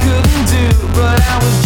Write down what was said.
couldn't do, but I was